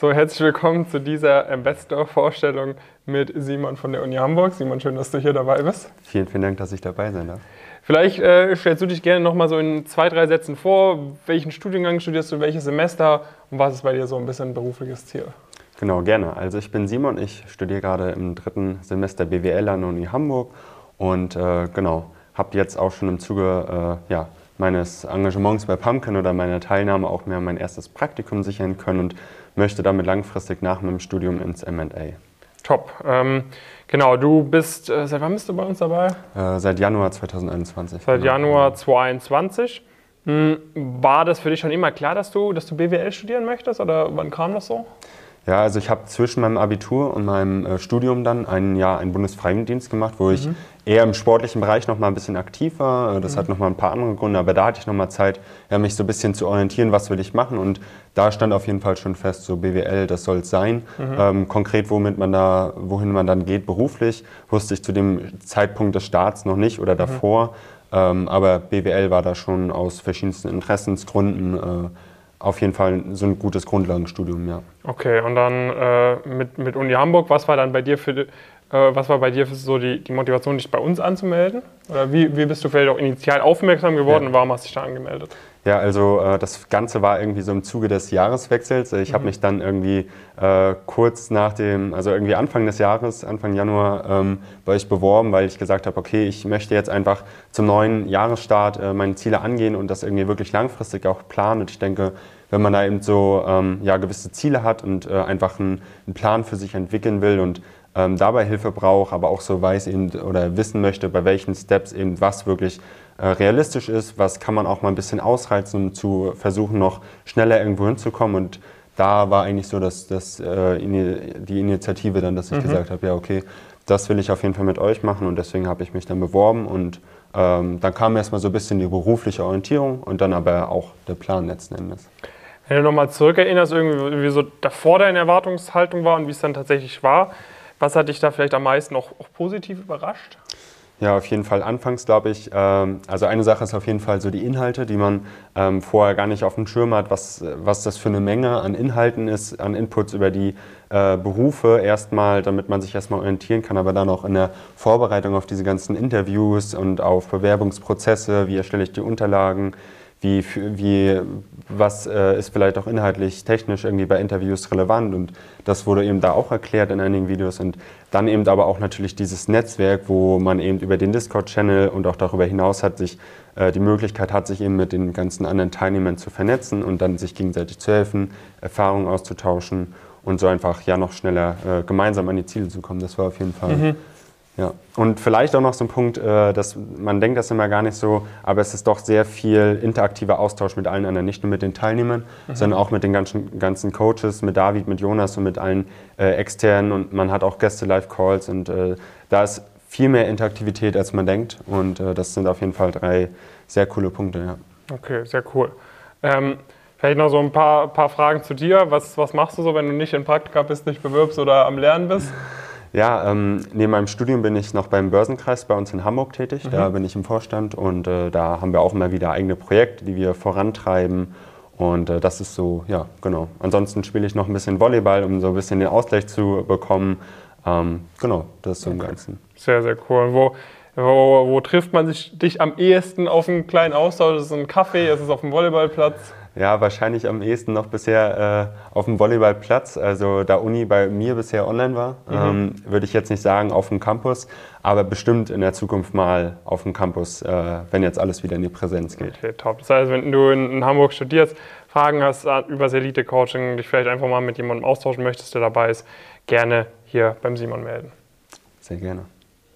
So, herzlich willkommen zu dieser Investor-Vorstellung mit Simon von der Uni Hamburg. Simon, schön, dass du hier dabei bist. Vielen, vielen Dank, dass ich dabei sein darf. Vielleicht äh, stellst du dich gerne noch mal so in zwei, drei Sätzen vor. Welchen Studiengang studierst du, welches Semester und was ist bei dir so ein bisschen berufliches Ziel? Genau, gerne. Also ich bin Simon, ich studiere gerade im dritten Semester BWL an der Uni Hamburg und äh, genau, habe jetzt auch schon im Zuge äh, ja, meines Engagements bei Pumpkin oder meiner Teilnahme auch mehr mein erstes Praktikum sichern können und möchte damit langfristig nach meinem Studium ins M&A. Top. Ähm, genau, du bist, äh, seit wann bist du bei uns dabei? Äh, seit Januar 2021. Seit genau. Januar 2021. Hm, war das für dich schon immer klar, dass du, dass du BWL studieren möchtest oder wann kam das so? Ja, also ich habe zwischen meinem Abitur und meinem äh, Studium dann ein Jahr einen Bundesfreiwilligendienst gemacht, wo mhm. ich eher im sportlichen Bereich noch mal ein bisschen aktiv war. Äh, das mhm. hat noch mal ein paar andere Gründe, aber da hatte ich noch mal Zeit, ja, mich so ein bisschen zu orientieren, was will ich machen. Und da stand auf jeden Fall schon fest, so BWL, das soll es sein. Mhm. Ähm, konkret, womit man da, wohin man dann geht beruflich, wusste ich zu dem Zeitpunkt des Starts noch nicht oder mhm. davor. Ähm, aber BWL war da schon aus verschiedensten Interessensgründen äh, auf jeden Fall so ein gutes Grundlagenstudium, ja. Okay, und dann äh, mit, mit Uni Hamburg, was war dann bei dir für, was war bei dir für so die, die Motivation, dich bei uns anzumelden? Oder wie, wie bist du vielleicht auch initial aufmerksam geworden ja. und warum hast du dich da angemeldet? Ja, also äh, das Ganze war irgendwie so im Zuge des Jahreswechsels. Ich mhm. habe mich dann irgendwie äh, kurz nach dem, also irgendwie Anfang des Jahres, Anfang Januar, ähm, bei euch beworben, weil ich gesagt habe, okay, ich möchte jetzt einfach zum neuen Jahresstart äh, meine Ziele angehen und das irgendwie wirklich langfristig auch planen. Und ich denke, wenn man da eben so ähm, ja, gewisse Ziele hat und äh, einfach einen, einen Plan für sich entwickeln will und ähm, dabei Hilfe braucht, aber auch so weiß eben oder wissen möchte, bei welchen Steps eben was wirklich äh, realistisch ist, was kann man auch mal ein bisschen ausreizen, um zu versuchen, noch schneller irgendwo hinzukommen. Und da war eigentlich so dass, dass, äh, die Initiative dann, dass ich mhm. gesagt habe, ja, okay, das will ich auf jeden Fall mit euch machen und deswegen habe ich mich dann beworben und ähm, dann kam erstmal so ein bisschen die berufliche Orientierung und dann aber auch der Plan letzten Endes. Wenn du nochmal zurückerinnerst, irgendwie, wie so davor deine Erwartungshaltung war und wie es dann tatsächlich war, was hat dich da vielleicht am meisten auch, auch positiv überrascht? Ja, auf jeden Fall anfangs glaube ich, ähm, also eine Sache ist auf jeden Fall so die Inhalte, die man ähm, vorher gar nicht auf dem Schirm hat, was, was das für eine Menge an Inhalten ist, an Inputs über die äh, Berufe erstmal, damit man sich erstmal orientieren kann, aber dann auch in der Vorbereitung auf diese ganzen Interviews und auf Bewerbungsprozesse, wie erstelle ich die Unterlagen, wie, wie, was äh, ist vielleicht auch inhaltlich, technisch irgendwie bei Interviews relevant und das wurde eben da auch erklärt in einigen Videos und dann eben aber auch natürlich dieses Netzwerk, wo man eben über den Discord-Channel und auch darüber hinaus hat sich äh, die Möglichkeit hat, sich eben mit den ganzen anderen Teilnehmern zu vernetzen und dann sich gegenseitig zu helfen, Erfahrungen auszutauschen und so einfach ja noch schneller äh, gemeinsam an die Ziele zu kommen. Das war auf jeden Fall mhm. Ja, und vielleicht auch noch so ein Punkt, äh, dass man denkt das immer gar nicht so, aber es ist doch sehr viel interaktiver Austausch mit allen anderen, nicht nur mit den Teilnehmern, mhm. sondern auch mit den ganzen, ganzen Coaches, mit David, mit Jonas und mit allen äh, externen und man hat auch Gäste-Live-Calls und äh, da ist viel mehr Interaktivität, als man denkt und äh, das sind auf jeden Fall drei sehr coole Punkte. Ja. Okay, sehr cool. Ähm, vielleicht noch so ein paar, paar Fragen zu dir. Was, was machst du so, wenn du nicht in Praktika bist, nicht bewirbst oder am Lernen bist? Ja, ähm, neben meinem Studium bin ich noch beim Börsenkreis bei uns in Hamburg tätig. Mhm. Da bin ich im Vorstand und äh, da haben wir auch immer wieder eigene Projekte, die wir vorantreiben. Und äh, das ist so, ja, genau. Ansonsten spiele ich noch ein bisschen Volleyball, um so ein bisschen den Ausgleich zu bekommen. Ähm, genau, das ist so okay. im Ganzen. Sehr, sehr cool. Wo, wo, wo trifft man sich dich am ehesten auf einen kleinen Austausch? Ist es ein Kaffee? Ist es auf dem Volleyballplatz? Ja, wahrscheinlich am ehesten noch bisher äh, auf dem Volleyballplatz. Also da Uni bei mir bisher online war, mhm. ähm, würde ich jetzt nicht sagen auf dem Campus, aber bestimmt in der Zukunft mal auf dem Campus, äh, wenn jetzt alles wieder in die Präsenz geht. Okay, top. Das heißt, wenn du in, Hamburg studierst, Fragen hast äh, über das Elite-Coaching, dich vielleicht einfach mal mit jemandem austauschen möchtest, der dabei ist, gerne hier beim Simon melden. Sehr gerne.